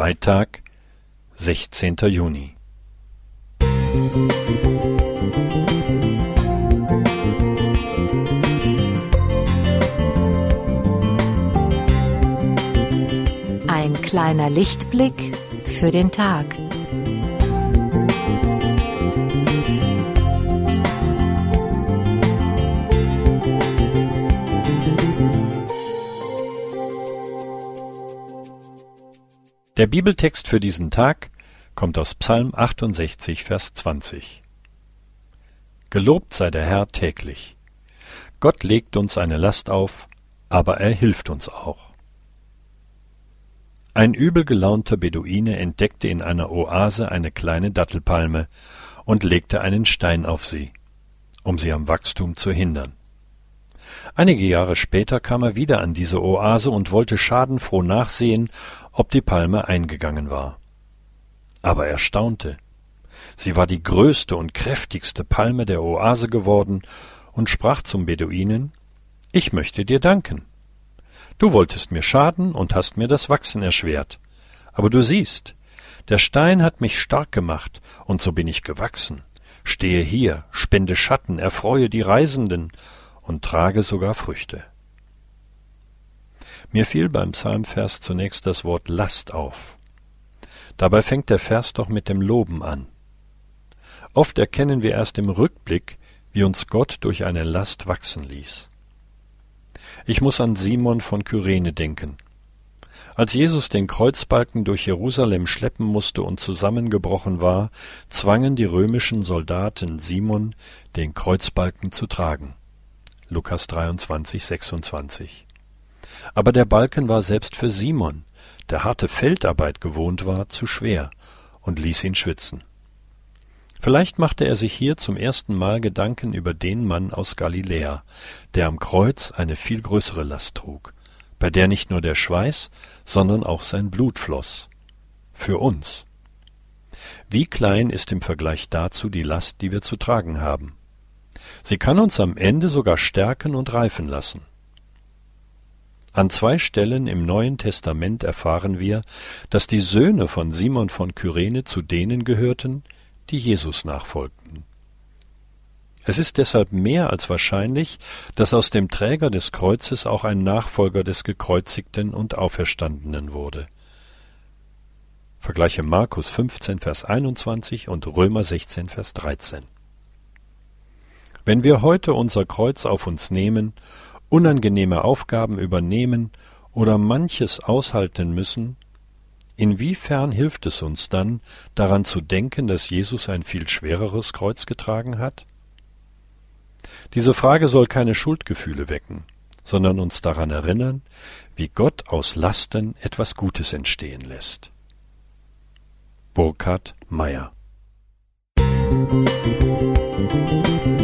Freitag, 16. Juni. Ein kleiner Lichtblick für den Tag. Der Bibeltext für diesen Tag kommt aus Psalm 68, Vers 20. Gelobt sei der Herr täglich. Gott legt uns eine Last auf, aber er hilft uns auch. Ein übel gelaunter Beduine entdeckte in einer Oase eine kleine Dattelpalme und legte einen Stein auf sie, um sie am Wachstum zu hindern. Einige Jahre später kam er wieder an diese Oase und wollte schadenfroh nachsehen, ob die Palme eingegangen war. Aber er staunte. Sie war die größte und kräftigste Palme der Oase geworden und sprach zum Beduinen Ich möchte dir danken. Du wolltest mir schaden und hast mir das Wachsen erschwert. Aber du siehst, der Stein hat mich stark gemacht, und so bin ich gewachsen. Stehe hier, spende Schatten, erfreue die Reisenden und trage sogar Früchte. Mir fiel beim Psalmvers zunächst das Wort Last auf. Dabei fängt der Vers doch mit dem Loben an. Oft erkennen wir erst im Rückblick, wie uns Gott durch eine Last wachsen ließ. Ich muss an Simon von Kyrene denken. Als Jesus den Kreuzbalken durch Jerusalem schleppen musste und zusammengebrochen war, zwangen die römischen Soldaten Simon, den Kreuzbalken zu tragen. Lukas 23, 26. Aber der Balken war selbst für Simon, der harte Feldarbeit gewohnt war, zu schwer und ließ ihn schwitzen. Vielleicht machte er sich hier zum ersten Mal Gedanken über den Mann aus Galiläa, der am Kreuz eine viel größere Last trug, bei der nicht nur der Schweiß, sondern auch sein Blut floss. Für uns. Wie klein ist im Vergleich dazu die Last, die wir zu tragen haben. Sie kann uns am Ende sogar stärken und reifen lassen. An zwei Stellen im Neuen Testament erfahren wir, dass die Söhne von Simon von Kyrene zu denen gehörten, die Jesus nachfolgten. Es ist deshalb mehr als wahrscheinlich, dass aus dem Träger des Kreuzes auch ein Nachfolger des Gekreuzigten und Auferstandenen wurde. Vergleiche Markus 15, Vers 21 und Römer 16, Vers 13. Wenn wir heute unser Kreuz auf uns nehmen, unangenehme Aufgaben übernehmen oder manches aushalten müssen, inwiefern hilft es uns dann, daran zu denken, dass Jesus ein viel schwereres Kreuz getragen hat? Diese Frage soll keine Schuldgefühle wecken, sondern uns daran erinnern, wie Gott aus Lasten etwas Gutes entstehen lässt. Burkhard Meyer Musik